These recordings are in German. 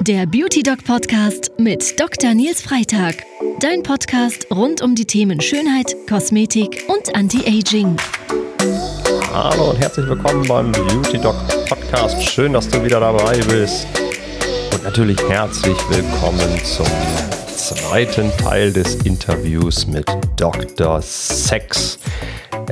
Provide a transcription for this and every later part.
Der Beauty Doc Podcast mit Dr. Nils Freitag. Dein Podcast rund um die Themen Schönheit, Kosmetik und Anti-Aging. Hallo und herzlich willkommen beim Beauty Doc Podcast. Schön, dass du wieder dabei bist. Und natürlich herzlich willkommen zum zweiten Teil des Interviews mit Dr. Sex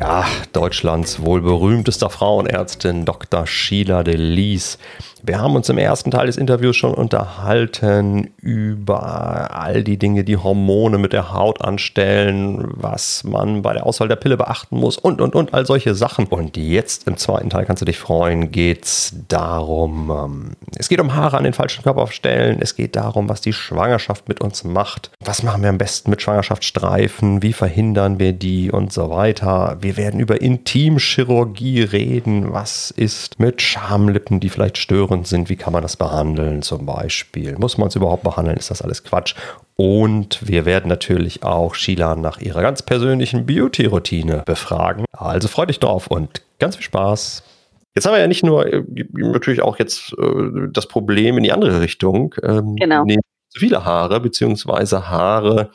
ja, Deutschlands wohl berühmtester Frauenärztin Dr. Sheila Delis. Wir haben uns im ersten Teil des Interviews schon unterhalten über all die Dinge, die Hormone mit der Haut anstellen, was man bei der Auswahl der Pille beachten muss und, und, und, all solche Sachen. Und jetzt im zweiten Teil kannst du dich freuen, geht es darum, ähm, es geht um Haare an den falschen Körperstellen, es geht darum, was die Schwangerschaft mit uns macht, was machen wir am besten mit Schwangerschaftsstreifen, wie verhindern wir die und so weiter. Wir werden über Intimchirurgie reden, was ist mit Schamlippen, die vielleicht stören Verfahren sind, wie kann man das behandeln zum Beispiel. Muss man es überhaupt behandeln? Ist das alles Quatsch? Und wir werden natürlich auch Sheila nach ihrer ganz persönlichen Beauty-Routine befragen. Also freu dich drauf und ganz viel Spaß. Jetzt haben wir ja nicht nur äh, natürlich auch jetzt äh, das Problem in die andere Richtung. Ähm, genau. Zu viele Haare, beziehungsweise Haare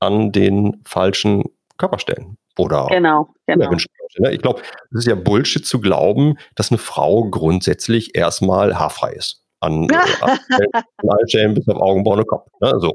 an den falschen Körperstellen oder genau, genau. Ne? Ich glaube, es ist ja Bullshit zu glauben, dass eine Frau grundsätzlich erstmal haarfrei ist. An, an bis auf Augenbrauen und Kopf. Ne? So.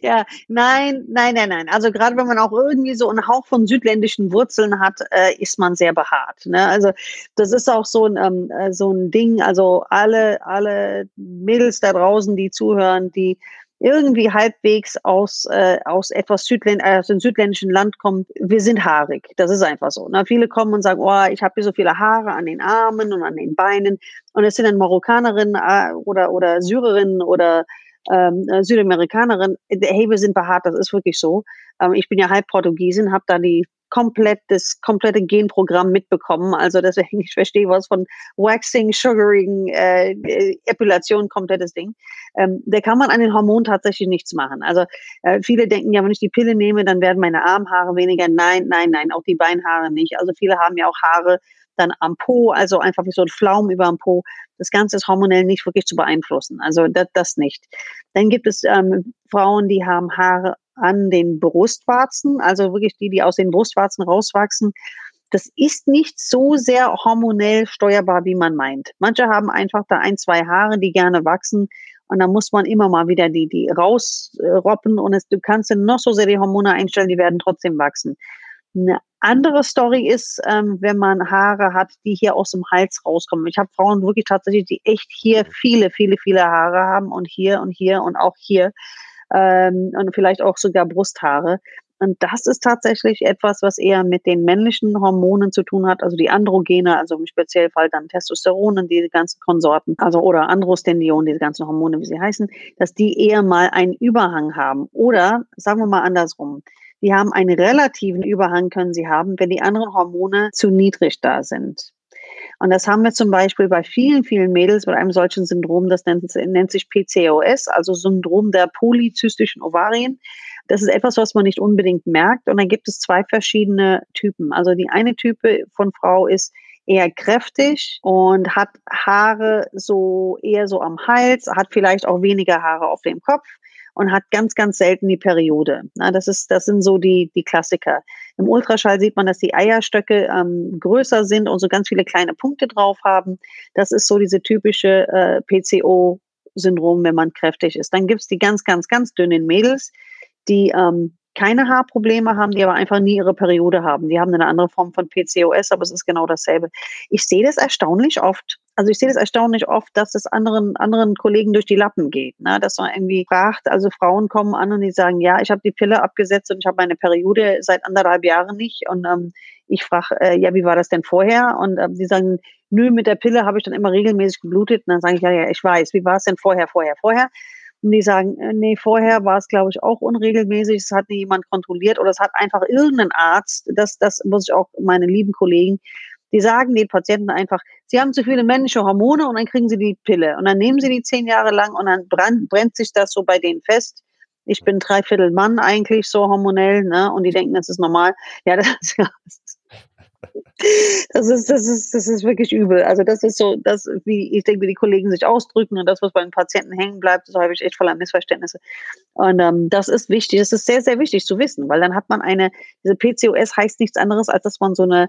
Ja, nein, nein, nein, nein. Also gerade wenn man auch irgendwie so einen Hauch von südländischen Wurzeln hat, äh, ist man sehr behaart. Ne? Also das ist auch so ein, ähm, äh, so ein Ding. Also alle, alle Mädels da draußen, die zuhören, die irgendwie halbwegs aus, äh, aus etwas Südländ äh, aus dem südländischen Land kommt, wir sind haarig. Das ist einfach so. Ne? Viele kommen und sagen, oh, ich habe hier so viele Haare an den Armen und an den Beinen. Und es sind dann Marokkanerinnen äh, oder, oder Syrerinnen oder ähm, äh, Südamerikanerin, hey, wir sind behaart, das ist wirklich so. Ähm, ich bin ja halb Portugiesin, habe da die komplett das komplette Genprogramm mitbekommen. Also deswegen, ich verstehe was von Waxing, Sugaring, äh, Epilation, komplettes Ding. Ähm, da kann man an den Hormonen tatsächlich nichts machen. Also äh, viele denken ja, wenn ich die Pille nehme, dann werden meine Armhaare weniger. Nein, nein, nein, auch die Beinhaare nicht. Also viele haben ja auch Haare dann am Po, also einfach wie so ein Flaum über dem Po. Das Ganze ist hormonell nicht wirklich zu beeinflussen. Also das, das nicht. Dann gibt es ähm, Frauen, die haben Haare an den Brustwarzen, also wirklich die, die aus den Brustwarzen rauswachsen. Das ist nicht so sehr hormonell steuerbar, wie man meint. Manche haben einfach da ein, zwei Haare, die gerne wachsen. Und da muss man immer mal wieder die, die rausroppen. Und es, du kannst dann noch so sehr die Hormone einstellen, die werden trotzdem wachsen. Eine andere Story ist, ähm, wenn man Haare hat, die hier aus dem Hals rauskommen. Ich habe Frauen wirklich tatsächlich, die echt hier viele, viele, viele Haare haben und hier und hier und auch hier ähm, und vielleicht auch sogar Brusthaare. Und das ist tatsächlich etwas, was eher mit den männlichen Hormonen zu tun hat, also die Androgene, also im Speziellfall dann Testosteron und diese ganzen Konsorten, also oder Androstendion, diese ganzen Hormone, wie sie heißen, dass die eher mal einen Überhang haben. Oder sagen wir mal andersrum. Die haben einen relativen Überhang, können sie haben, wenn die anderen Hormone zu niedrig da sind. Und das haben wir zum Beispiel bei vielen, vielen Mädels mit einem solchen Syndrom, das nennt, nennt sich PCOS, also Syndrom der polyzystischen Ovarien. Das ist etwas, was man nicht unbedingt merkt. Und dann gibt es zwei verschiedene Typen. Also die eine Type von Frau ist eher kräftig und hat Haare so eher so am Hals, hat vielleicht auch weniger Haare auf dem Kopf und hat ganz, ganz selten die Periode. Na, das, ist, das sind so die, die Klassiker. Im Ultraschall sieht man, dass die Eierstöcke ähm, größer sind und so ganz viele kleine Punkte drauf haben. Das ist so diese typische äh, PCO-Syndrom, wenn man kräftig ist. Dann gibt's die ganz, ganz, ganz dünnen Mädels, die ähm, keine Haarprobleme haben, die aber einfach nie ihre Periode haben. Die haben eine andere Form von PCOS, aber es ist genau dasselbe. Ich sehe das erstaunlich oft. Also ich sehe das erstaunlich oft, dass es anderen, anderen Kollegen durch die Lappen geht. Ne? Dass man irgendwie fragt, also Frauen kommen an und die sagen, ja, ich habe die Pille abgesetzt und ich habe meine Periode seit anderthalb Jahren nicht. Und ähm, ich frage, äh, ja, wie war das denn vorher? Und ähm, die sagen, nö, mit der Pille habe ich dann immer regelmäßig geblutet. Und dann sage ich, ja, ja, ich weiß, wie war es denn vorher, vorher, vorher? Und die sagen, äh, nee, vorher war es, glaube ich, auch unregelmäßig, es hat nie jemand kontrolliert oder es hat einfach irgendein Arzt, das, das muss ich auch meine lieben Kollegen, die sagen den Patienten einfach, sie haben zu viele männliche Hormone und dann kriegen sie die Pille. Und dann nehmen sie die zehn Jahre lang und dann brennt, brennt sich das so bei denen fest. Ich bin dreiviertel Mann eigentlich so hormonell, ne? Und die denken, das ist normal. Ja, das, Das ist, das ist, das ist wirklich übel. Also das ist so, das, wie ich denke, wie die Kollegen sich ausdrücken und das, was bei den Patienten hängen bleibt, das habe ich echt voller Missverständnisse. Und ähm, das ist wichtig, das ist sehr, sehr wichtig zu wissen, weil dann hat man eine, diese PCOS heißt nichts anderes, als dass man so eine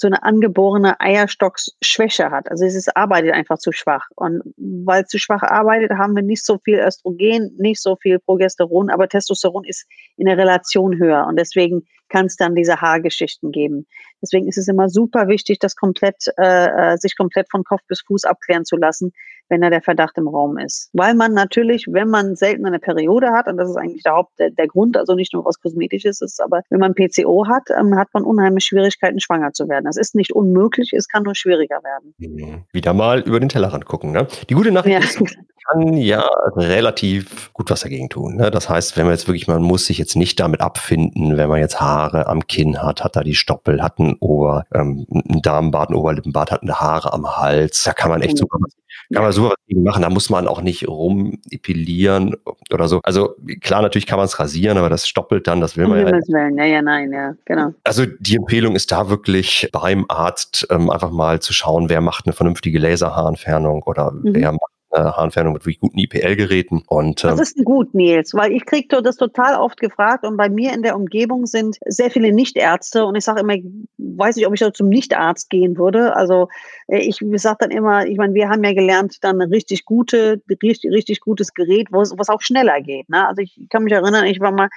so eine angeborene Eierstocksschwäche hat. Also es ist, arbeitet einfach zu schwach. Und weil es zu schwach arbeitet, haben wir nicht so viel Östrogen, nicht so viel Progesteron, aber Testosteron ist in der Relation höher. Und deswegen kann es dann diese Haargeschichten geben. Deswegen ist es immer super wichtig, das komplett, äh, äh, sich komplett von Kopf bis Fuß abklären zu lassen, wenn da der Verdacht im Raum ist. Weil man natürlich, wenn man selten eine Periode hat, und das ist eigentlich der Haupt, der, der Grund, also nicht nur was Kosmetisches ist, aber wenn man PCO hat, ähm, hat man unheimlich Schwierigkeiten, schwanger zu werden. Das ist nicht unmöglich, es kann nur schwieriger werden. Mhm. Wieder mal über den Tellerrand gucken. Ne? Die gute Nachricht ja. ist, kann ja relativ gut was dagegen tun. Ne? Das heißt, wenn man jetzt wirklich, man muss sich jetzt nicht damit abfinden, wenn man jetzt Haare am Kinn hat, hat da die Stoppel, hat ein Ober, ähm, ein Darmbart, ein Oberlippenbart, hat eine Haare am Hals. Da kann man echt super was kann man super was gegen machen. Da muss man auch nicht rumepilieren oder so. Also klar, natürlich kann man es rasieren, aber das stoppelt dann, das will man ja. Nicht. Ja, ja, nein, ja, genau. Also die Empfehlung ist da wirklich beim Arzt ähm, einfach mal zu schauen, wer macht eine vernünftige Laserhaarentfernung oder mhm. wer macht Haarentfernung mit wirklich guten IPL-Geräten. Und, ähm, Was ist denn gut, Nils? Weil ich kriege das total oft gefragt und bei mir in der Umgebung sind sehr viele Nichtärzte und ich sage immer, weiß nicht, ob ich da zum Nichtarzt gehen würde. Also äh, ich sage dann immer, ich meine, wir haben ja gelernt, dann ein richtig gute, richtig, richtig gutes Gerät, was auch schneller geht. Ne? Also ich kann mich erinnern, ich war mal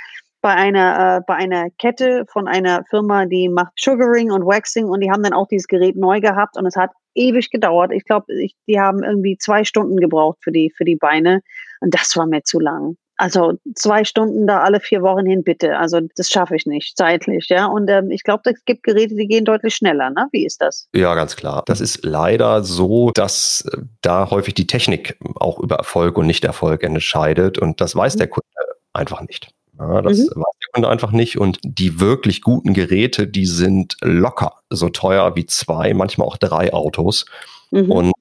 bei einer, äh, bei einer Kette von einer Firma, die macht Sugaring und Waxing und die haben dann auch dieses Gerät neu gehabt und es hat ewig gedauert. Ich glaube, die haben irgendwie zwei Stunden gebraucht für die, für die Beine und das war mir zu lang. Also zwei Stunden da alle vier Wochen hin, bitte. Also das schaffe ich nicht zeitlich, ja. Und ähm, ich glaube, es gibt Geräte, die gehen deutlich schneller. Ne? Wie ist das? Ja, ganz klar. Das ist leider so, dass äh, da häufig die Technik auch über Erfolg und Nicht-Erfolg entscheidet. Und das weiß mhm. der Kunde einfach nicht. Ja, das mhm. weiß der Kunde einfach nicht. Und die wirklich guten Geräte, die sind locker so teuer wie zwei, manchmal auch drei Autos. Mhm. Und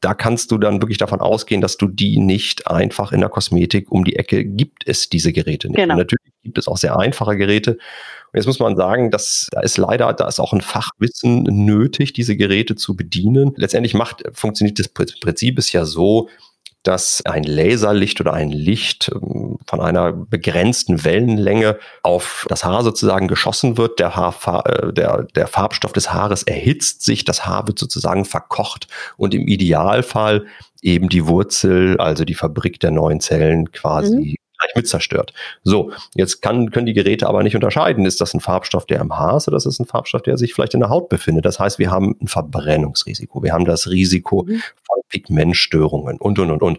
da kannst du dann wirklich davon ausgehen, dass du die nicht einfach in der Kosmetik um die Ecke gibt es diese Geräte nicht. Genau. natürlich gibt es auch sehr einfache Geräte. Und jetzt muss man sagen, dass da ist leider, da ist auch ein Fachwissen nötig, diese Geräte zu bedienen. Letztendlich macht, funktioniert das Prinzip ist ja so, dass ein Laserlicht oder ein Licht ähm, von einer begrenzten Wellenlänge auf das Haar sozusagen geschossen wird. Der, Haarfar äh, der, der Farbstoff des Haares erhitzt sich, das Haar wird sozusagen verkocht und im Idealfall eben die Wurzel, also die Fabrik der neuen Zellen quasi mhm gleich mit zerstört. So, jetzt kann, können die Geräte aber nicht unterscheiden, ist das ein Farbstoff, der im Haar ist oder ist das ein Farbstoff, der sich vielleicht in der Haut befindet. Das heißt, wir haben ein Verbrennungsrisiko, wir haben das Risiko mhm. von Pigmentstörungen und, und, und, und.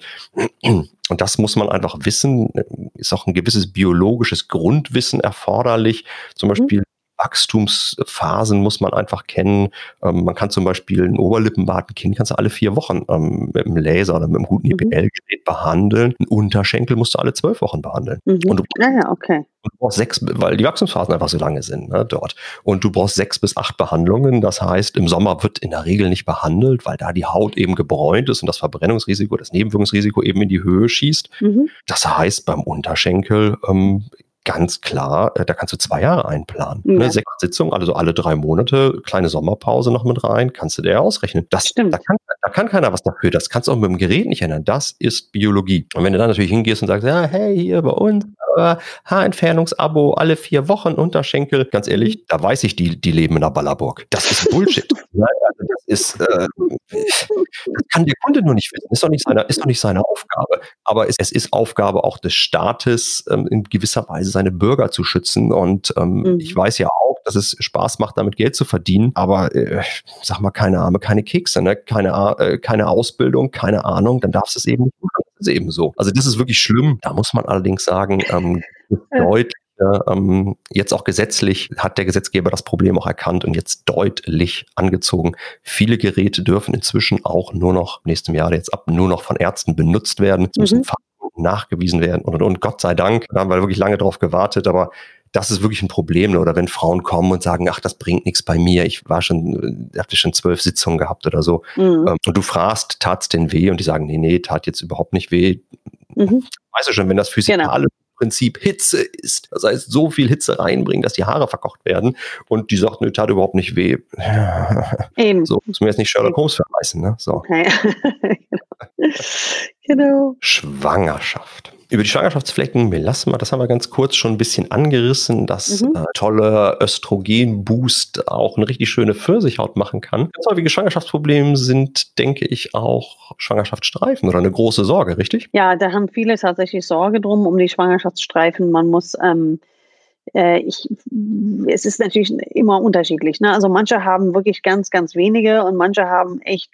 Und das muss man einfach wissen, ist auch ein gewisses biologisches Grundwissen erforderlich. Zum mhm. Beispiel Wachstumsphasen muss man einfach kennen. Ähm, man kann zum Beispiel ein Oberlippenbart, ein Kind kannst du alle vier Wochen ähm, mit einem Laser oder mit einem guten IPL-Gerät mhm. Behandeln. Ein Unterschenkel musst du alle zwölf Wochen behandeln. Mhm. Und du, ja, ja, okay. du brauchst sechs, weil die Wachstumsphasen einfach so lange sind ne, dort. Und du brauchst sechs bis acht Behandlungen. Das heißt, im Sommer wird in der Regel nicht behandelt, weil da die Haut eben gebräunt ist und das Verbrennungsrisiko, das Nebenwirkungsrisiko eben in die Höhe schießt. Mhm. Das heißt, beim Unterschenkel ähm, ganz klar, äh, da kannst du zwei Jahre einplanen. Ja. Ne? Sechs Sitzungen, also alle drei Monate, kleine Sommerpause noch mit rein, kannst du dir ausrechnen. Das, Stimmt. Da kann, da kann keiner was dafür. Das kannst du auch mit dem Gerät nicht ändern. Das ist Biologie. Und wenn du dann natürlich hingehst und sagst, ja, hey, hier bei uns, äh, Haarentfernungsabo alle vier Wochen, Unterschenkel, ganz ehrlich, da weiß ich, die, die leben in der Ballerburg. Das ist Bullshit. ist, äh, das kann der Kunde nur nicht wissen. Ist doch nicht seine, ist doch nicht seine Aufgabe. Aber es, es ist Aufgabe auch des Staates, ähm, in gewisser Weise seine Bürger zu schützen. Und ähm, mhm. ich weiß ja auch, dass es Spaß macht, damit Geld zu verdienen. Aber äh, sag mal, keine Arme, keine Kekse, ne? keine, äh, keine Ausbildung, keine Ahnung, dann darfst du es eben nicht machen. Das ist eben so. Also das ist wirklich schlimm. Da muss man allerdings sagen, ähm, deutlich ähm, jetzt auch gesetzlich hat der Gesetzgeber das Problem auch erkannt und jetzt deutlich angezogen. Viele Geräte dürfen inzwischen auch nur noch nächstem Jahr jetzt ab nur noch von Ärzten benutzt werden. Es müssen mhm nachgewiesen werden und, und, und Gott sei Dank, da haben wir wirklich lange drauf gewartet, aber das ist wirklich ein Problem. Oder wenn Frauen kommen und sagen, ach, das bringt nichts bei mir, ich war schon, hatte schon zwölf Sitzungen gehabt oder so. Mhm. Ähm, und du fragst, tat's denn weh? Und die sagen, nee, nee, tat jetzt überhaupt nicht weh. Mhm. Weißt du schon, wenn das physikalisch genau Prinzip Hitze ist. Das heißt, so viel Hitze reinbringen, dass die Haare verkocht werden. Und die sagt, nö, tat überhaupt nicht weh. Eben. So muss man jetzt nicht Sherlock Holmes verweisen. Ne? So. Okay. genau. Schwangerschaft. Über die Schwangerschaftsflecken, Melasma, das haben wir ganz kurz schon ein bisschen angerissen, dass mhm. äh, tolle Östrogenboost auch eine richtig schöne Pfirsichhaut machen kann. Ganz häufige Schwangerschaftsprobleme sind, denke ich, auch Schwangerschaftsstreifen oder eine große Sorge, richtig? Ja, da haben viele tatsächlich Sorge drum um die Schwangerschaftsstreifen. Man muss ähm, äh, ich, es ist natürlich immer unterschiedlich. Ne? Also manche haben wirklich ganz, ganz wenige und manche haben echt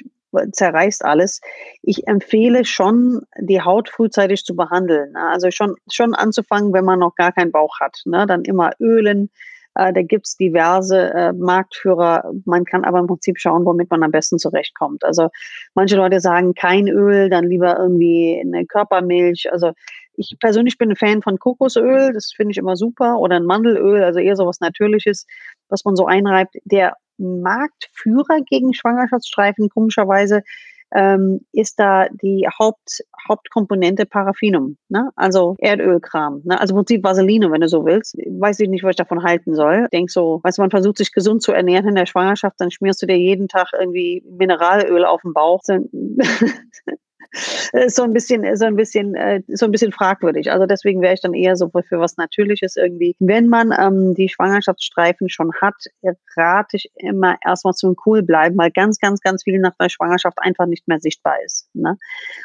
zerreißt alles. Ich empfehle schon, die Haut frühzeitig zu behandeln. Ne? Also schon, schon anzufangen, wenn man noch gar keinen Bauch hat. Ne? Dann immer ölen. Äh, da gibt es diverse äh, Marktführer. Man kann aber im Prinzip schauen, womit man am besten zurechtkommt. Also manche Leute sagen kein Öl, dann lieber irgendwie eine Körpermilch. Also ich persönlich bin ein Fan von Kokosöl, das finde ich immer super, oder ein Mandelöl, also eher so was Natürliches, was man so einreibt. Der Marktführer gegen Schwangerschaftsstreifen, komischerweise, ähm, ist da die Haupt, Hauptkomponente Paraffinum, ne? also Erdölkram, ne? also im Prinzip Vaseline, wenn du so willst. Weiß ich nicht, was ich davon halten soll. Denk so, weißt du, man versucht sich gesund zu ernähren in der Schwangerschaft, dann schmierst du dir jeden Tag irgendwie Mineralöl auf den Bauch. Äh, so ein bisschen, so ein bisschen, äh, so ein bisschen fragwürdig. Also deswegen wäre ich dann eher so für was Natürliches irgendwie. Wenn man ähm, die Schwangerschaftsstreifen schon hat, rate ich immer erstmal zum Cool bleiben, weil ganz, ganz, ganz viel nach der Schwangerschaft einfach nicht mehr sichtbar ist. Ne?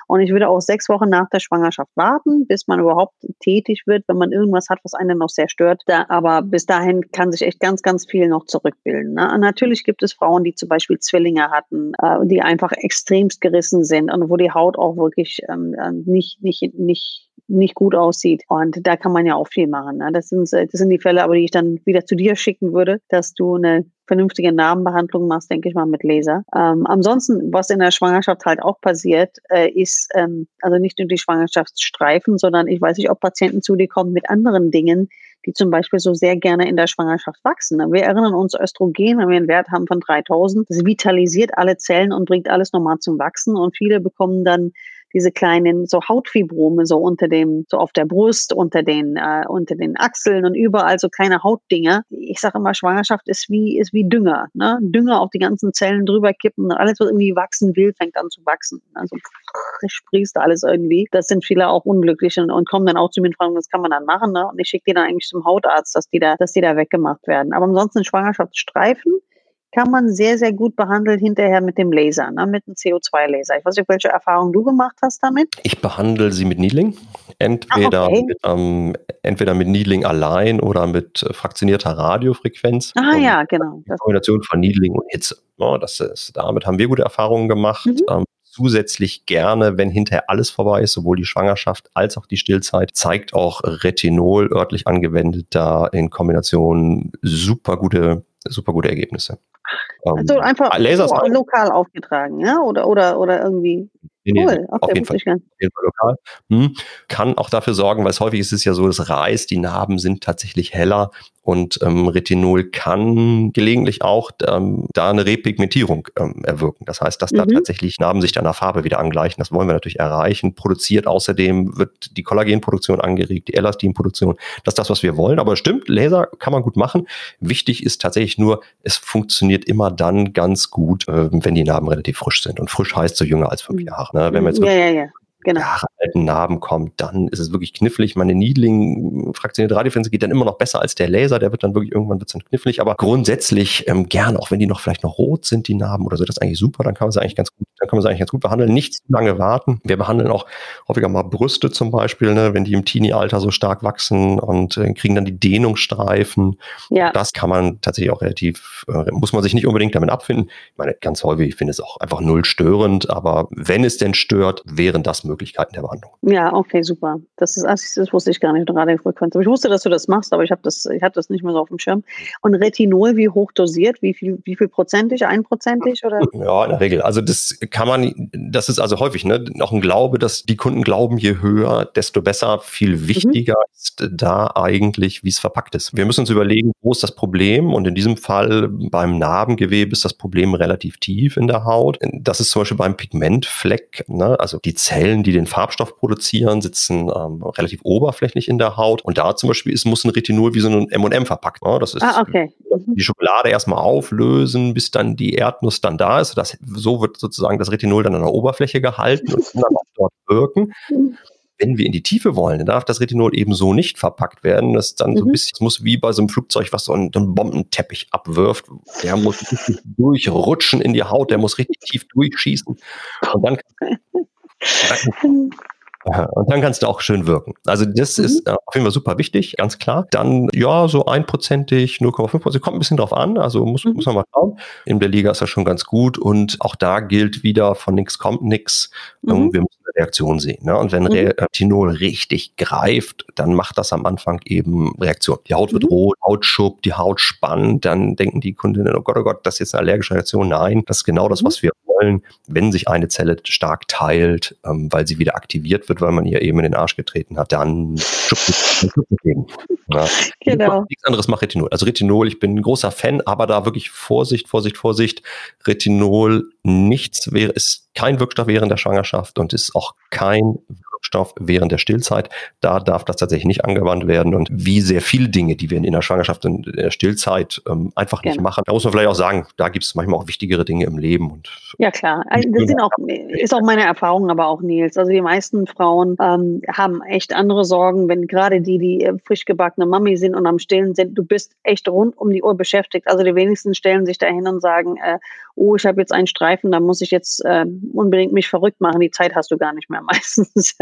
Und ich würde auch sechs Wochen nach der Schwangerschaft warten, bis man überhaupt tätig wird, wenn man irgendwas hat, was einen noch sehr stört. Da, aber bis dahin kann sich echt ganz, ganz viel noch zurückbilden. Ne? Natürlich gibt es Frauen, die zum Beispiel Zwillinge hatten, äh, die einfach extremst gerissen sind und wo die Haut auch wirklich ähm, äh, nicht, nicht, nicht, nicht gut aussieht. Und da kann man ja auch viel machen. Ne? Das, sind, das sind die Fälle, aber die ich dann wieder zu dir schicken würde, dass du eine vernünftige Narbenbehandlung machst, denke ich mal, mit Laser. Ähm, ansonsten, was in der Schwangerschaft halt auch passiert, äh, ist ähm, also nicht nur die Schwangerschaftsstreifen, sondern ich weiß nicht, ob Patienten zu dir kommen mit anderen Dingen, die zum Beispiel so sehr gerne in der Schwangerschaft wachsen. Wir erinnern uns, Östrogen, wenn wir einen Wert haben von 3000, das vitalisiert alle Zellen und bringt alles nochmal zum Wachsen und viele bekommen dann diese kleinen so Hautfibrome so unter dem, so auf der Brust, unter den, äh, unter den Achseln und überall so kleine Hautdinger. Ich sage immer, Schwangerschaft ist wie, ist wie Dünger, ne? Dünger auf die ganzen Zellen drüber kippen und alles, was irgendwie wachsen will, fängt an zu wachsen. Also sprießt alles irgendwie. Das sind viele auch unglücklich und, und kommen dann auch zu mir und fragen, was kann man dann machen, ne? Und ich schicke die dann eigentlich zum Hautarzt, dass die da, dass die da weggemacht werden. Aber ansonsten Schwangerschaftsstreifen, kann man sehr, sehr gut behandeln hinterher mit dem Laser, ne, mit dem CO2-Laser. Ich weiß nicht, welche Erfahrungen du gemacht hast damit. Ich behandle sie mit Needling. Entweder, ah, okay. mit, ähm, entweder mit Needling allein oder mit äh, fraktionierter Radiofrequenz. Ah und ja, genau. Die Kombination von Needling und Hitze. Ja, das ist, damit haben wir gute Erfahrungen gemacht. Mhm. Ähm, zusätzlich gerne, wenn hinterher alles vorbei ist, sowohl die Schwangerschaft als auch die Stillzeit, zeigt auch Retinol örtlich angewendet da in Kombination super gute, super gute Ergebnisse. Also ähm, einfach Lasers lokal aufgetragen, ja? Oder, oder, oder irgendwie. Nee, cool. okay, auf, jeden Fall, auf jeden Fall lokal. Hm. Kann auch dafür sorgen, weil es häufig ist es ja so, es reißt, die Narben sind tatsächlich heller und ähm, Retinol kann gelegentlich auch ähm, da eine Repigmentierung ähm, erwirken. Das heißt, dass mhm. da tatsächlich Narben sich dann der Farbe wieder angleichen. Das wollen wir natürlich erreichen. Produziert außerdem wird die Kollagenproduktion angeregt, die Elastinproduktion. Das ist das, was wir wollen. Aber stimmt, Laser kann man gut machen. Wichtig ist tatsächlich nur, es funktioniert immer dann ganz gut, äh, wenn die Narben relativ frisch sind. Und frisch heißt so jünger als fünf mhm. Jahre. Ne? Wenn wir jetzt ja, ja, ja genau. Alten Narben kommt, dann ist es wirklich knifflig. Meine Niedling fraktionierte Radiofrequenz geht dann immer noch besser als der Laser, der wird dann wirklich irgendwann wird dann knifflig, aber grundsätzlich ähm, gern, auch wenn die noch vielleicht noch rot sind, die Narben oder so, das ist eigentlich super, dann kann man sie eigentlich ganz gut, dann kann man sie eigentlich ganz gut behandeln. Nicht zu lange warten. Wir behandeln auch häufiger mal Brüste zum Beispiel, ne, wenn die im Teenie-Alter so stark wachsen und äh, kriegen dann die Dehnungsstreifen. Ja. Das kann man tatsächlich auch relativ, äh, muss man sich nicht unbedingt damit abfinden. Ich meine, ganz häufig, ich finde es auch einfach null störend, aber wenn es denn stört, wären das Möglichkeiten der Behandlung. Ja, okay, super. Das ist, das wusste ich gar nicht, Radiofrequenz. Ich wusste, dass du das machst, aber ich habe das, ich hatte das nicht mehr so auf dem Schirm. Und Retinol, wie hoch dosiert? Wie viel, wie viel prozentig? Einprozentig oder? Ja, in der Regel. Also das kann man, das ist also häufig, ne, auch ein Glaube, dass die Kunden glauben, je höher, desto besser. Viel mhm. wichtiger mhm. ist da eigentlich, wie es verpackt ist. Wir müssen uns überlegen, wo ist das Problem? Und in diesem Fall beim Narbengewebe ist das Problem relativ tief in der Haut. Das ist zum Beispiel beim Pigmentfleck, ne? also die Zellen, Zellen, die den Farbstoff produzieren, sitzen ähm, relativ oberflächlich in der Haut. Und da zum Beispiel ist, muss ein Retinol wie so ein M&M verpackt. Ne? Das ist ah, okay. Mhm. die Schokolade erstmal auflösen, bis dann die Erdnuss dann da ist. Das, so wird sozusagen das Retinol dann an der Oberfläche gehalten und kann dann auch dort wirken. Mhm wenn wir in die Tiefe wollen, dann darf das Retinol eben so nicht verpackt werden. Das dann mhm. so ein bisschen, das muss wie bei so einem Flugzeug, was so einen, einen Bombenteppich abwirft. Der muss richtig durchrutschen in die Haut, der muss richtig tief durchschießen. Und dann, dann und dann kannst du auch schön wirken. Also das mhm. ist äh, auf jeden Fall super wichtig, ganz klar. Dann, ja, so einprozentig, 0,5 Prozent, kommt ein bisschen drauf an. Also muss, mhm. muss man mal schauen. In der Liga ist das schon ganz gut. Und auch da gilt wieder, von nichts kommt nichts. Mhm. Wir müssen eine Reaktion sehen. Ne? Und wenn mhm. Retinol richtig greift, dann macht das am Anfang eben Reaktion. Die Haut wird mhm. rot, Haut schuppt, die Haut spannt. Dann denken die Kundinnen, oh Gott, oh Gott, das ist jetzt eine allergische Reaktion. Nein, das ist genau das, mhm. was wir wollen, wenn sich eine Zelle stark teilt, ähm, weil sie wieder aktiviert wird, weil man ihr eben in den Arsch getreten hat, dann. Ja. Genau. Nichts anderes macht Retinol. Also Retinol, ich bin ein großer Fan, aber da wirklich Vorsicht, Vorsicht, Vorsicht. Retinol nichts wäre, ist kein Wirkstoff während der Schwangerschaft und ist auch kein Wirkstoff während der Stillzeit. Da darf das tatsächlich nicht angewandt werden. Und wie sehr viele Dinge, die wir in der Schwangerschaft und in der Stillzeit ähm, einfach nicht genau. machen, da muss man vielleicht auch sagen, da gibt es manchmal auch wichtigere Dinge im Leben. Und ja, klar. Also das sind auch, ist auch meine Erfahrung, aber auch Nils. Also die meisten Frauen ähm, haben echt andere Sorgen, wenn gerade die, die äh, frisch gebackene Mami sind und am Stillen sind, du bist echt rund um die Uhr beschäftigt. Also die wenigsten stellen sich dahin und sagen, äh, oh, ich habe jetzt einen Streifen, da muss ich jetzt äh, unbedingt mich verrückt machen. Die Zeit hast du gar nicht mehr meistens.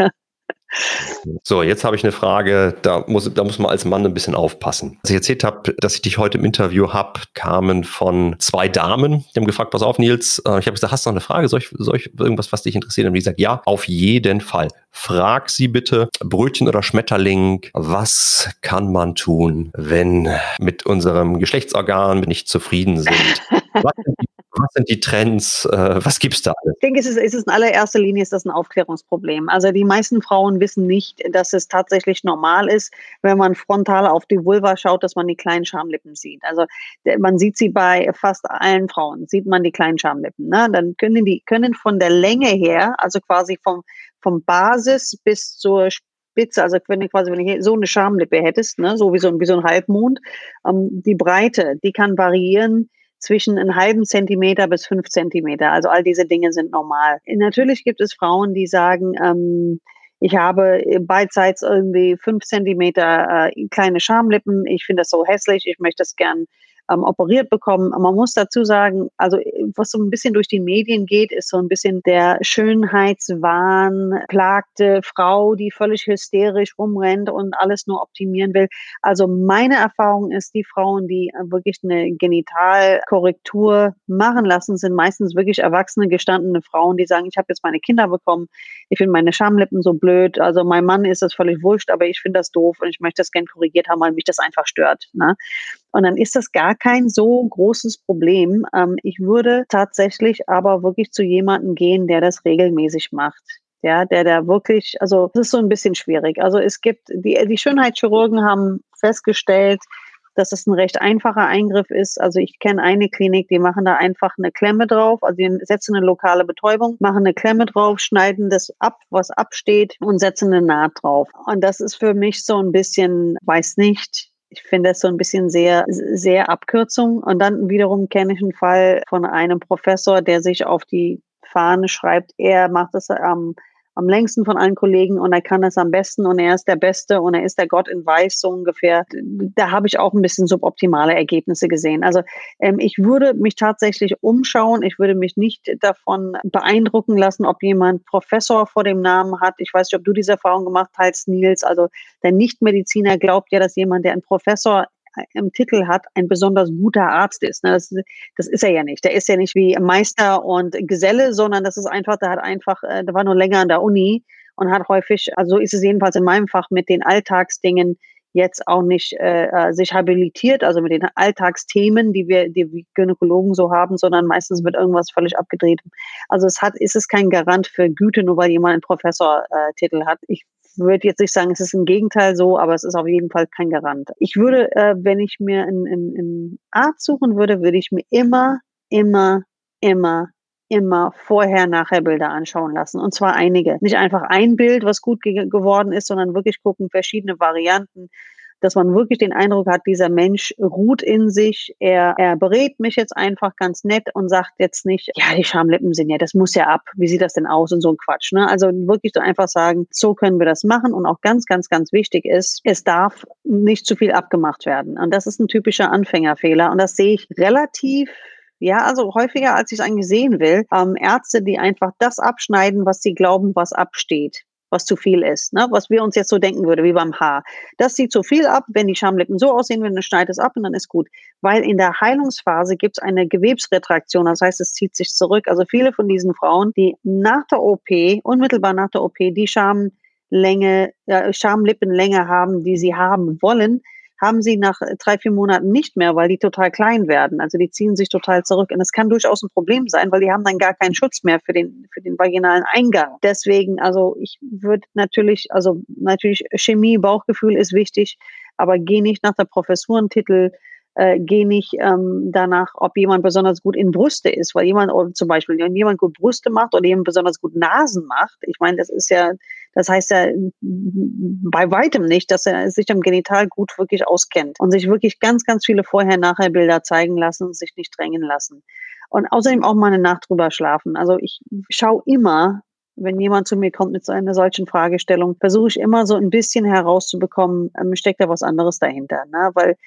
So, jetzt habe ich eine Frage, da muss, da muss man als Mann ein bisschen aufpassen. Als ich erzählt habe, dass ich dich heute im Interview habe, kamen von zwei Damen, die haben gefragt, pass auf Nils, äh, ich habe gesagt, hast du noch eine Frage? Soll ich, soll ich irgendwas, was dich interessiert? Und die gesagt, ja, auf jeden Fall. Frag sie bitte, Brötchen oder Schmetterling, was kann man tun, wenn mit unserem Geschlechtsorgan nicht zufrieden sind? Was sind die was sind die Trends? Äh, was gibt's da alles? Ich denke, es ist, es ist in allererster Linie ist das ein Aufklärungsproblem. Also die meisten Frauen wissen nicht, dass es tatsächlich normal ist, wenn man frontal auf die Vulva schaut, dass man die kleinen Schamlippen sieht. Also man sieht sie bei fast allen Frauen, sieht man die kleinen Schamlippen. Ne? Dann können die können von der Länge her, also quasi vom, vom Basis bis zur Spitze, also wenn du quasi, wenn du so eine Schamlippe hättest, ne, so wie so, wie so ein Halbmond, ähm, die Breite, die kann variieren zwischen einem halben Zentimeter bis fünf Zentimeter. Also all diese Dinge sind normal. Natürlich gibt es Frauen, die sagen, ähm, ich habe beidseits irgendwie fünf Zentimeter äh, kleine Schamlippen. Ich finde das so hässlich. Ich möchte das gern ähm, operiert bekommen. Man muss dazu sagen, also was so ein bisschen durch die Medien geht, ist so ein bisschen der Schönheitswahn, plagte Frau, die völlig hysterisch rumrennt und alles nur optimieren will. Also meine Erfahrung ist, die Frauen, die wirklich eine Genitalkorrektur machen lassen, sind meistens wirklich erwachsene, gestandene Frauen, die sagen, ich habe jetzt meine Kinder bekommen, ich finde meine Schamlippen so blöd, also mein Mann ist das völlig wurscht, aber ich finde das doof und ich möchte das gern korrigiert haben, weil mich das einfach stört. Ne? Und dann ist das gar kein so großes Problem. Ähm, ich würde tatsächlich aber wirklich zu jemandem gehen, der das regelmäßig macht. Ja, der da wirklich, also das ist so ein bisschen schwierig. Also es gibt, die, die Schönheitschirurgen haben festgestellt, dass es ein recht einfacher Eingriff ist. Also ich kenne eine Klinik, die machen da einfach eine Klemme drauf, also die setzen eine lokale Betäubung, machen eine Klemme drauf, schneiden das ab, was absteht und setzen eine Naht drauf. Und das ist für mich so ein bisschen, weiß nicht, ich finde das so ein bisschen sehr, sehr Abkürzung. Und dann wiederum kenne ich einen Fall von einem Professor, der sich auf die Fahne schreibt, er macht es am am längsten von allen Kollegen und er kann es am besten und er ist der Beste und er ist der Gott in Weiß so ungefähr. Da habe ich auch ein bisschen suboptimale Ergebnisse gesehen. Also ähm, ich würde mich tatsächlich umschauen. Ich würde mich nicht davon beeindrucken lassen, ob jemand Professor vor dem Namen hat. Ich weiß nicht, ob du diese Erfahrung gemacht hast, Nils. Also der Nichtmediziner glaubt ja, dass jemand, der ein Professor im Titel hat, ein besonders guter Arzt ist. Ne? Das, das, ist er ja nicht. Der ist ja nicht wie Meister und Geselle, sondern das ist einfach, der hat einfach, äh, der war nur länger an der Uni und hat häufig, also so ist es jedenfalls in meinem Fach mit den Alltagsdingen jetzt auch nicht äh, äh sich habilitiert, also mit den Alltagsthemen, die wir, die Gynäkologen so haben, sondern meistens wird irgendwas völlig abgedreht. Also es hat, ist es kein Garant für Güte, nur weil jemand einen Professortitel äh, hat. Ich würde jetzt nicht sagen, es ist im Gegenteil so, aber es ist auf jeden Fall kein Garant. Ich würde, äh, wenn ich mir einen, einen, Arzt suchen würde, würde ich mir immer, immer, immer, immer Vorher-Nachher-Bilder anschauen lassen. Und zwar einige. Nicht einfach ein Bild, was gut ge geworden ist, sondern wirklich gucken, verschiedene Varianten, dass man wirklich den Eindruck hat, dieser Mensch ruht in sich, er, er berät mich jetzt einfach ganz nett und sagt jetzt nicht, ja, die Schamlippen sind ja, das muss ja ab, wie sieht das denn aus und so ein Quatsch. Ne? Also wirklich so einfach sagen, so können wir das machen und auch ganz, ganz, ganz wichtig ist, es darf nicht zu viel abgemacht werden. Und das ist ein typischer Anfängerfehler und das sehe ich relativ ja, also häufiger, als ich es eigentlich sehen will. Ähm, Ärzte, die einfach das abschneiden, was sie glauben, was absteht was zu viel ist, ne? was wir uns jetzt so denken würde, wie beim Haar. Das sieht zu viel ab, wenn die Schamlippen so aussehen, wenn du schneidest es ab und dann ist gut. Weil in der Heilungsphase gibt es eine Gewebsretraktion, das heißt, es zieht sich zurück. Also viele von diesen Frauen, die nach der OP, unmittelbar nach der OP, die Schamlänge, äh, Schamlippenlänge haben, die sie haben wollen, haben sie nach drei, vier Monaten nicht mehr, weil die total klein werden. Also die ziehen sich total zurück. Und das kann durchaus ein Problem sein, weil die haben dann gar keinen Schutz mehr für den, für den vaginalen Eingang. Deswegen, also ich würde natürlich, also natürlich Chemie, Bauchgefühl ist wichtig, aber geh nicht nach der Professurentitel äh, geh nicht ähm, danach, ob jemand besonders gut in Brüste ist, weil jemand oder zum Beispiel, wenn jemand gut Brüste macht oder jemand besonders gut Nasen macht, ich meine, das ist ja, das heißt ja bei weitem nicht, dass er sich am Genital gut wirklich auskennt und sich wirklich ganz, ganz viele Vorher-Nachher-Bilder zeigen lassen und sich nicht drängen lassen. Und außerdem auch mal eine Nacht drüber schlafen. Also ich schaue immer, wenn jemand zu mir kommt mit so einer solchen Fragestellung, versuche ich immer so ein bisschen herauszubekommen, ähm, steckt da was anderes dahinter. Ne? Weil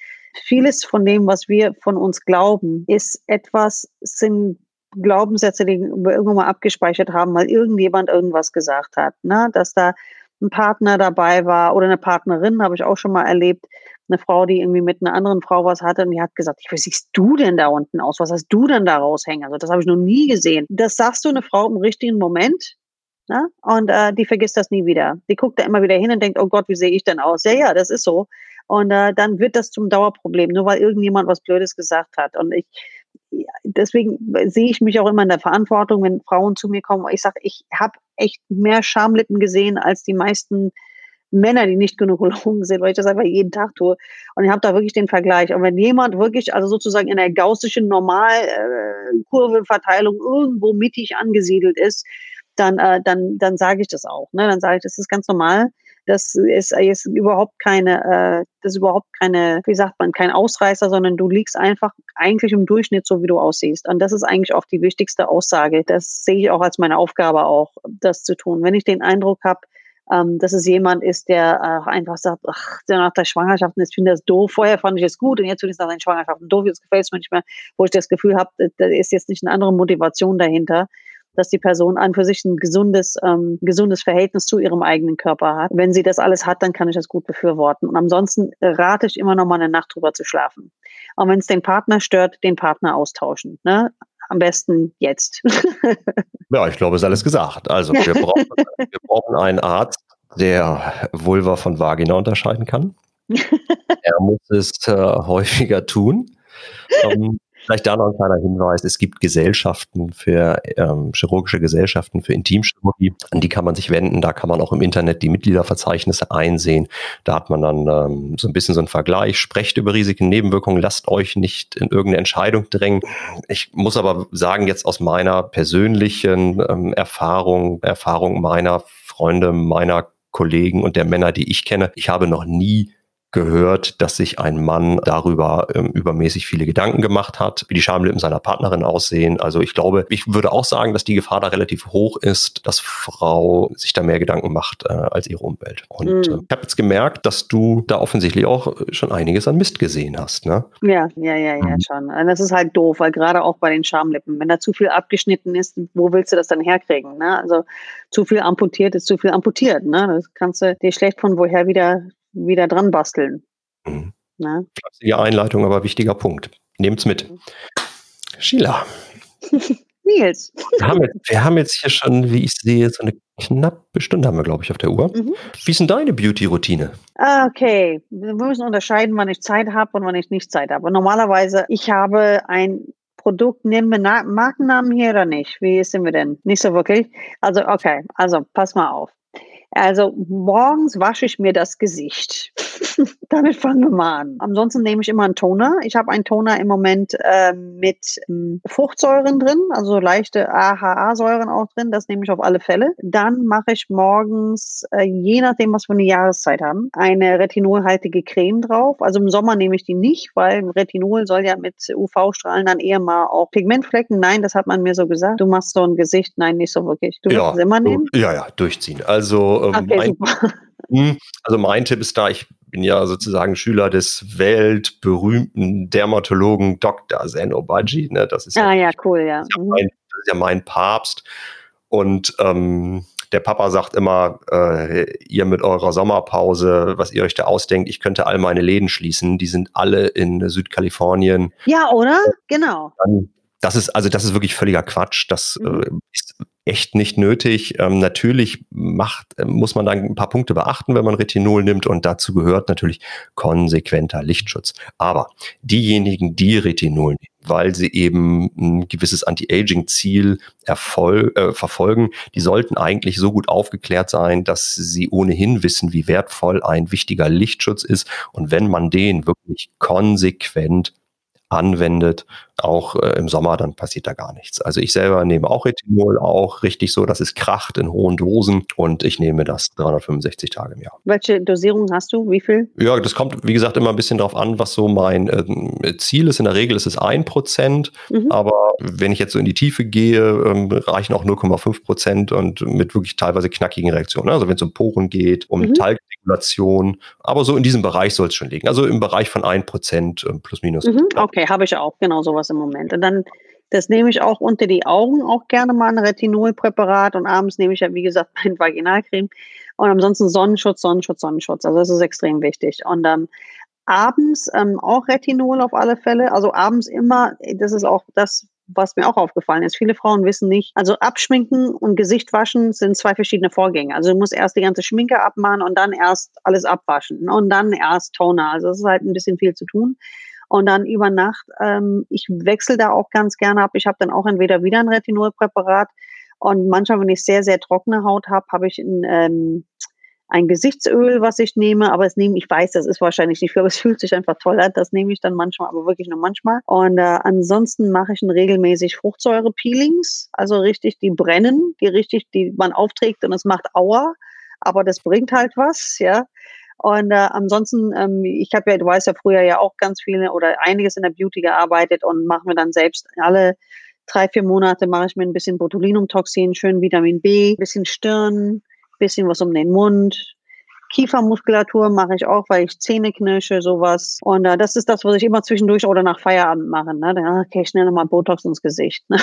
vieles von dem, was wir von uns glauben, ist etwas, sind Glaubenssätze, die wir irgendwann mal abgespeichert haben, weil irgendjemand irgendwas gesagt hat. Ne? Dass da ein Partner dabei war oder eine Partnerin, habe ich auch schon mal erlebt. Eine Frau, die irgendwie mit einer anderen Frau was hatte und die hat gesagt, wie siehst du denn da unten aus? Was hast du denn da raushängen? Also das habe ich noch nie gesehen. Das sagst du eine Frau im richtigen Moment Ne? Und äh, die vergisst das nie wieder. Die guckt da immer wieder hin und denkt, oh Gott, wie sehe ich denn aus? Ja, ja, das ist so. Und äh, dann wird das zum Dauerproblem, nur weil irgendjemand was Blödes gesagt hat. Und ich, deswegen sehe ich mich auch immer in der Verantwortung, wenn Frauen zu mir kommen. Ich sage, ich habe echt mehr Schamlippen gesehen als die meisten Männer, die nicht Gynäkologen sind, weil ich das einfach jeden Tag tue. Und ich habe da wirklich den Vergleich. Und wenn jemand wirklich, also sozusagen in der gaussischen Normalkurvenverteilung äh, irgendwo mittig angesiedelt ist, dann, äh, dann, dann sage ich das auch. Ne? Dann sage ich, das ist ganz normal. Das ist, ist überhaupt keine, äh, das ist überhaupt keine, wie sagt man, kein Ausreißer, sondern du liegst einfach eigentlich im Durchschnitt so, wie du aussiehst. Und das ist eigentlich auch die wichtigste Aussage. Das sehe ich auch als meine Aufgabe auch, das zu tun. Wenn ich den Eindruck habe, ähm, dass es jemand ist, der äh, einfach sagt, ach, nach der Schwangerschaft, jetzt finde ich das doof. Vorher fand ich es gut und jetzt finde ich es nach der Schwangerschaft doof. Jetzt gefällt es mehr, wo ich das Gefühl habe, da ist jetzt nicht eine andere Motivation dahinter dass die Person an für sich ein gesundes, ähm, gesundes Verhältnis zu ihrem eigenen Körper hat. Wenn sie das alles hat, dann kann ich das gut befürworten. Und ansonsten rate ich immer noch mal eine Nacht drüber zu schlafen. Und wenn es den Partner stört, den Partner austauschen. Ne? Am besten jetzt. ja, ich glaube, es ist alles gesagt. Also wir brauchen, wir brauchen einen Arzt, der Vulva von Vagina unterscheiden kann. er muss es äh, häufiger tun. Ähm, Vielleicht da noch ein kleiner Hinweis. Es gibt Gesellschaften für ähm, chirurgische Gesellschaften für Intimchirurgie. An die kann man sich wenden. Da kann man auch im Internet die Mitgliederverzeichnisse einsehen. Da hat man dann ähm, so ein bisschen so einen Vergleich. Sprecht über Risiken, Nebenwirkungen. Lasst euch nicht in irgendeine Entscheidung drängen. Ich muss aber sagen, jetzt aus meiner persönlichen ähm, Erfahrung, Erfahrung meiner Freunde, meiner Kollegen und der Männer, die ich kenne, ich habe noch nie gehört, dass sich ein Mann darüber ähm, übermäßig viele Gedanken gemacht hat, wie die Schamlippen seiner Partnerin aussehen. Also ich glaube, ich würde auch sagen, dass die Gefahr da relativ hoch ist, dass Frau sich da mehr Gedanken macht äh, als ihre Umwelt. Und mhm. äh, ich habe jetzt gemerkt, dass du da offensichtlich auch schon einiges an Mist gesehen hast. Ne? Ja, ja, ja, ja, mhm. schon. Und das ist halt doof, weil gerade auch bei den Schamlippen, wenn da zu viel abgeschnitten ist, wo willst du das dann herkriegen? Ne? Also zu viel amputiert ist zu viel amputiert. Ne? Das kannst du dir schlecht von woher wieder wieder dran basteln. Mhm. Ne? Flapsige Einleitung, aber wichtiger Punkt. Nehmt's mit. Sheila. Nils. Wir haben, jetzt, wir haben, jetzt, hier schon, wie ich sehe, so eine knappe Stunde haben wir, glaube ich, auf der Uhr. Mhm. Wie ist denn deine Beauty-Routine? Ah, okay, wir müssen unterscheiden, wann ich Zeit habe und wann ich nicht Zeit habe. Normalerweise, ich habe ein Produkt, nehmen wir Markennamen hier oder nicht? Wie sind wir denn? Nicht so wirklich? Also, okay, also pass mal auf. Also morgens wasche ich mir das Gesicht. Damit fangen wir mal an. Ansonsten nehme ich immer einen Toner. Ich habe einen Toner im Moment äh, mit ähm, Fruchtsäuren drin, also leichte AHA-Säuren auch drin. Das nehme ich auf alle Fälle. Dann mache ich morgens, äh, je nachdem, was wir eine Jahreszeit haben, eine retinolhaltige Creme drauf. Also im Sommer nehme ich die nicht, weil Retinol soll ja mit UV-Strahlen dann eher mal auch Pigmentflecken. Nein, das hat man mir so gesagt. Du machst so ein Gesicht. Nein, nicht so wirklich. Du ja, es immer nehmen? Ja, ja, durchziehen. Also ähm, okay, mein, also mein Tipp ist da, ich bin ja sozusagen Schüler des weltberühmten Dermatologen Dr. Zen Obaji. Ne? Das ist ah, ja, ja cool, ja. Das ist ja, mhm. mein, das ist ja mein Papst. Und ähm, der Papa sagt immer, äh, ihr mit eurer Sommerpause, was ihr euch da ausdenkt, ich könnte all meine Läden schließen. Die sind alle in Südkalifornien. Ja, oder? Genau. Dann, das ist, also das ist wirklich völliger Quatsch. Das mhm. äh, ist echt nicht nötig. Ähm, natürlich macht, äh, muss man dann ein paar Punkte beachten, wenn man Retinol nimmt und dazu gehört natürlich konsequenter Lichtschutz. Aber diejenigen, die Retinol nehmen, weil sie eben ein gewisses Anti-Aging-Ziel äh, verfolgen, die sollten eigentlich so gut aufgeklärt sein, dass sie ohnehin wissen, wie wertvoll ein wichtiger Lichtschutz ist. Und wenn man den wirklich konsequent anwendet, auch äh, im Sommer, dann passiert da gar nichts. Also ich selber nehme auch Retinol, auch richtig so, dass es kracht in hohen Dosen und ich nehme das 365 Tage im Jahr. Welche Dosierung hast du? Wie viel? Ja, das kommt, wie gesagt, immer ein bisschen darauf an, was so mein äh, Ziel ist. In der Regel ist es ein Prozent, mhm. aber wenn ich jetzt so in die Tiefe gehe, ähm, reichen auch 0,5 Prozent und mit wirklich teilweise knackigen Reaktionen. Also wenn es um Poren geht, um mhm. Talgregulation, aber so in diesem Bereich soll es schon liegen. Also im Bereich von ein Prozent äh, plus minus. Mhm. Okay, habe ich auch, genau sowas im Moment. Und dann, das nehme ich auch unter die Augen auch gerne mal ein Retinolpräparat und abends nehme ich ja, wie gesagt, mein Vaginalcreme. Und ansonsten Sonnenschutz, Sonnenschutz, Sonnenschutz. Also das ist extrem wichtig. Und ähm, abends ähm, auch Retinol auf alle Fälle. Also abends immer, das ist auch das, was mir auch aufgefallen ist. Viele Frauen wissen nicht, also abschminken und Gesicht waschen sind zwei verschiedene Vorgänge. Also du musst erst die ganze Schminke abmachen und dann erst alles abwaschen und dann erst Toner. Also es ist halt ein bisschen viel zu tun. Und dann über Nacht, ähm, ich wechsle da auch ganz gerne ab. Ich habe dann auch entweder wieder ein Retinolpräparat und manchmal, wenn ich sehr, sehr trockene Haut habe, habe ich ein, ähm, ein Gesichtsöl, was ich nehme, aber es nehme, ich weiß, das ist wahrscheinlich nicht viel, aber es fühlt sich einfach toll an. Das nehme ich dann manchmal, aber wirklich nur manchmal. Und äh, ansonsten mache ich regelmäßig Fruchtsäure-Peelings, also richtig, die brennen, die richtig, die man aufträgt und es macht Aua, aber das bringt halt was, ja. Und äh, ansonsten, ähm, ich habe ja, du weißt ja früher ja auch ganz viele oder einiges in der Beauty gearbeitet und mache mir dann selbst alle drei, vier Monate mache ich mir ein bisschen Botulinumtoxin, schön Vitamin B, bisschen Stirn, bisschen was um den Mund. Kiefermuskulatur mache ich auch, weil ich Zähne knirsche, sowas. Und äh, das ist das, was ich immer zwischendurch oder nach Feierabend mache. Ne? Dann, okay, schnell nochmal Botox ins Gesicht. Ne?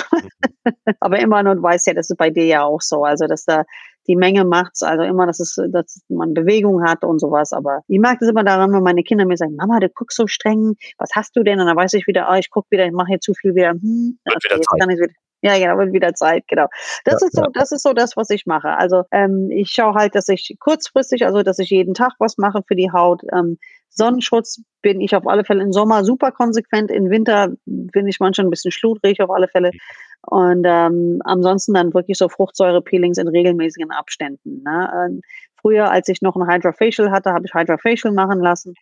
Aber immer du weißt ja, das ist bei dir ja auch so. Also, dass da die Menge macht's, also immer, dass es, dass man Bewegung hat und sowas. Aber ich mag das immer daran, wenn meine Kinder mir sagen, Mama, du guckst so streng, was hast du denn? Und dann weiß ich wieder, oh, ich guck wieder, ich mache jetzt zu viel wieder. Hm, okay, jetzt kann ich wieder. Ja, genau, wird wieder Zeit, genau. Das ja, ist so, ja. das ist so das, was ich mache. Also ähm, ich schaue halt, dass ich kurzfristig, also dass ich jeden Tag was mache für die Haut. Ähm, Sonnenschutz bin ich auf alle Fälle im Sommer super konsequent. Im Winter bin ich manchmal ein bisschen schludrig auf alle Fälle. Und ähm, ansonsten dann wirklich so Fruchtsäure-Peelings in regelmäßigen Abständen. Ne? Ähm, früher, als ich noch ein Hydrofacial hatte, habe ich Hydrofacial machen lassen.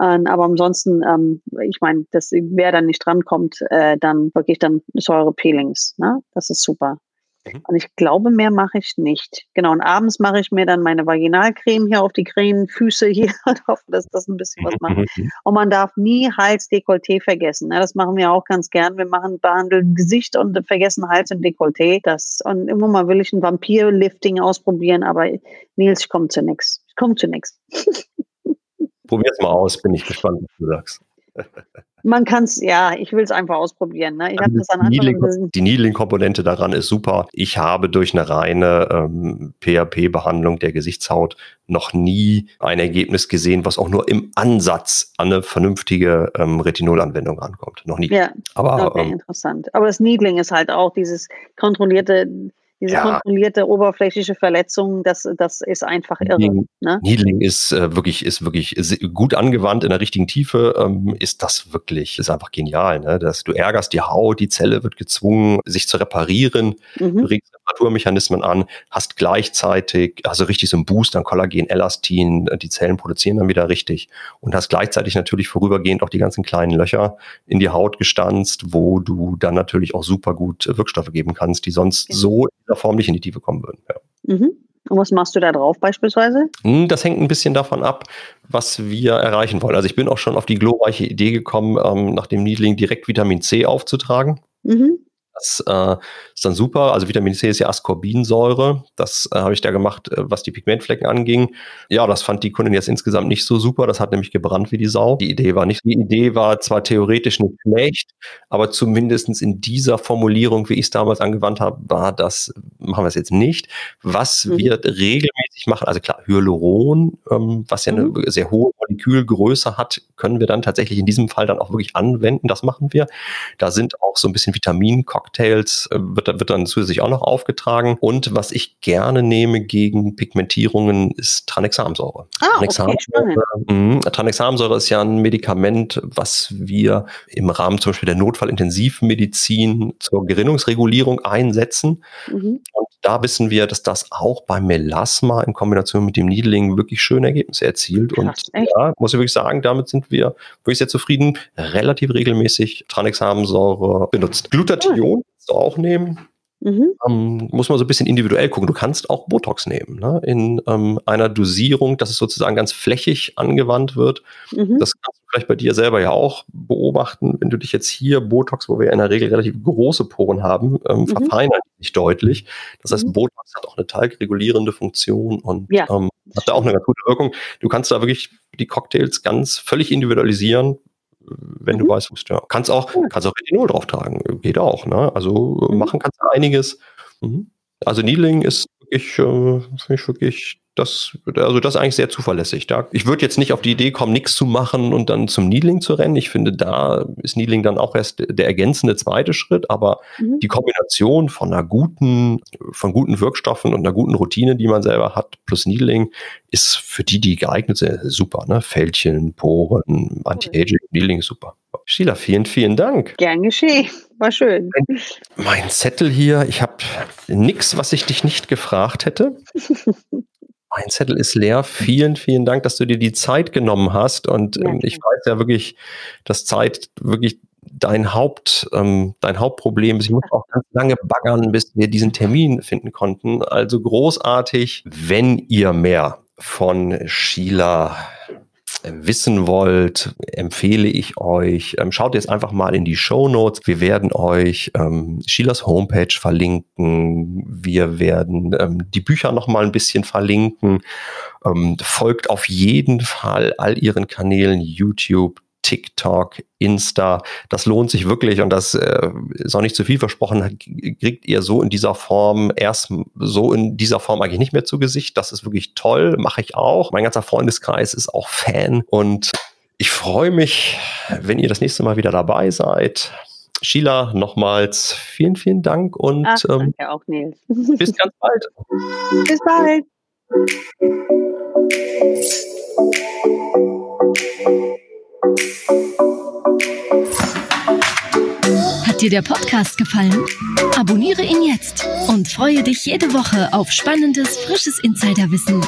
Ähm, aber ansonsten, ähm, ich meine, wer dann nicht drankommt, äh, dann wirklich dann Säure-Peelings. Ne? Das ist super. Mhm. Und ich glaube, mehr mache ich nicht. Genau, und abends mache ich mir dann meine Vaginalcreme hier auf die Krähenfüße hier und hoffe, dass das ein bisschen was macht. Mhm. Und man darf nie Hals, Dekolleté vergessen. Ne? Das machen wir auch ganz gern. Wir machen behandeln Gesicht und vergessen Hals und Dekolleté. Das, und immer mal will ich ein Vampir-Lifting ausprobieren, aber Nils, ich komme zu nichts. Ich komme zu nichts. Probier's mal aus, bin ich gespannt, was du sagst. Man kann es, ja, ich will es einfach ausprobieren. Ne? Ich also das an Needling, die Needling-Komponente daran ist super. Ich habe durch eine reine ähm, PHP-Behandlung der Gesichtshaut noch nie ein Ergebnis gesehen, was auch nur im Ansatz an eine vernünftige ähm, Retinol-Anwendung rankommt. Noch nie. Ja, aber okay, ähm, interessant. Aber das Needling ist halt auch dieses kontrollierte Diese ja. kontrollierte oberflächliche Verletzung, das, das ist einfach irre. Needling, ne? Needling ist äh, wirklich, ist wirklich gut angewandt in der richtigen Tiefe, ähm, ist das wirklich, ist einfach genial. Ne? Dass du ärgerst die Haut, die Zelle wird gezwungen, sich zu reparieren, mhm. du regst Temperaturmechanismen an, hast gleichzeitig, also richtig so ein Boost an Kollagen, Elastin, die Zellen produzieren dann wieder richtig und hast gleichzeitig natürlich vorübergehend auch die ganzen kleinen Löcher in die Haut gestanzt, wo du dann natürlich auch super gut Wirkstoffe geben kannst, die sonst okay. so in dieser Form nicht in die Tiefe kommen würden. Ja. Mhm. Und was machst du da drauf beispielsweise? Hm, das hängt ein bisschen davon ab, was wir erreichen wollen. Also ich bin auch schon auf die glorreiche Idee gekommen, ähm, nach dem Niedling direkt Vitamin C aufzutragen. Mhm. Das äh, ist dann super. Also Vitamin C ist ja Ascorbinsäure. Das äh, habe ich da gemacht, äh, was die Pigmentflecken anging. Ja, das fand die Kundin jetzt insgesamt nicht so super. Das hat nämlich gebrannt wie die Sau. Die Idee war nicht, die Idee war zwar theoretisch nicht schlecht, aber zumindestens in dieser Formulierung, wie ich es damals angewandt habe, war das, machen wir es jetzt nicht. Was mhm. wir regelmäßig machen, also klar, Hyaluron, ähm, was ja eine mhm. sehr hohe Molekülgröße hat, können wir dann tatsächlich in diesem Fall dann auch wirklich anwenden. Das machen wir. Da sind auch so ein bisschen Vitamincocktails, äh, wird, wird dann zusätzlich auch noch aufgetragen. Und was ich gerne nehme gegen Pigmentierungen ist Tranexamsäure. Ah, Tranexamsäure, okay, mh, Tranexamsäure ist ja ein Medikament, was wir im Rahmen zum Beispiel der Notfallintensivmedizin zur Gerinnungsregulierung einsetzen. Mhm. Und da wissen wir, dass das auch beim Melasma in Kombination mit dem Needling wirklich schöne Ergebnisse erzielt. Krass, und ja, muss ich wirklich sagen, damit sind wir wirklich sehr zufrieden. Relativ regelmäßig Tranexamsäure benutzt. Glutathion kannst du auch nehmen. Mhm. Ähm, muss man so ein bisschen individuell gucken. Du kannst auch Botox nehmen, ne? in ähm, einer Dosierung, dass es sozusagen ganz flächig angewandt wird. Mhm. Das kannst du vielleicht bei dir selber ja auch beobachten. Wenn du dich jetzt hier Botox, wo wir in der Regel relativ große Poren haben, ähm, mhm. verfeinern sich deutlich. Das heißt, mhm. Botox hat auch eine talgregulierende Funktion und ja. ähm, hat da auch eine ganz gute Wirkung. Du kannst da wirklich die Cocktails ganz völlig individualisieren, wenn mhm. du weißt, ja. Kannst auch, kannst auch Retinol drauf tragen. Geht auch, ne? Also mhm. machen kannst du einiges. Mhm. Also Needling ist wirklich, äh, finde ich wirklich das, also das ist eigentlich sehr zuverlässig. Da, ich würde jetzt nicht auf die Idee kommen, nichts zu machen und dann zum Needling zu rennen. Ich finde, da ist Needling dann auch erst der ergänzende zweite Schritt, aber mhm. die Kombination von einer guten, von guten Wirkstoffen und einer guten Routine, die man selber hat, plus Needling, ist für die, die geeignet sind, super. Ne? Fältchen, Poren, Anti-Aging, Needling ist super. Sheila, vielen, vielen Dank. Gern geschehen. War schön. Mein Zettel hier, ich habe nichts, was ich dich nicht gefragt hätte. Mein Zettel ist leer. Vielen, vielen Dank, dass du dir die Zeit genommen hast. Und ähm, ich weiß ja wirklich, dass Zeit wirklich dein Haupt, ähm, dein Hauptproblem ist. Ich muss auch ganz lange baggern, bis wir diesen Termin finden konnten. Also großartig, wenn ihr mehr von Sheila wissen wollt, empfehle ich euch, ähm, schaut jetzt einfach mal in die Show Notes. Wir werden euch ähm, Sheilas Homepage verlinken. Wir werden ähm, die Bücher noch mal ein bisschen verlinken. Ähm, folgt auf jeden Fall all ihren Kanälen YouTube, TikTok, Insta. Das lohnt sich wirklich und das äh, ist auch nicht zu viel versprochen. Kriegt ihr so in dieser Form erst so in dieser Form eigentlich nicht mehr zu Gesicht. Das ist wirklich toll, mache ich auch. Mein ganzer Freundeskreis ist auch Fan und ich freue mich, wenn ihr das nächste Mal wieder dabei seid. Sheila, nochmals vielen, vielen Dank und Ach, ähm, danke auch, Nils. bis ganz bald. Bis bald. Hat dir der Podcast gefallen? Abonniere ihn jetzt und freue dich jede Woche auf spannendes, frisches Insiderwissen.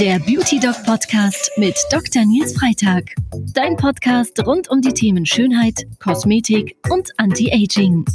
Der Beauty Dog Podcast mit Dr. Nils Freitag. Dein Podcast rund um die Themen Schönheit, Kosmetik und Anti-Aging.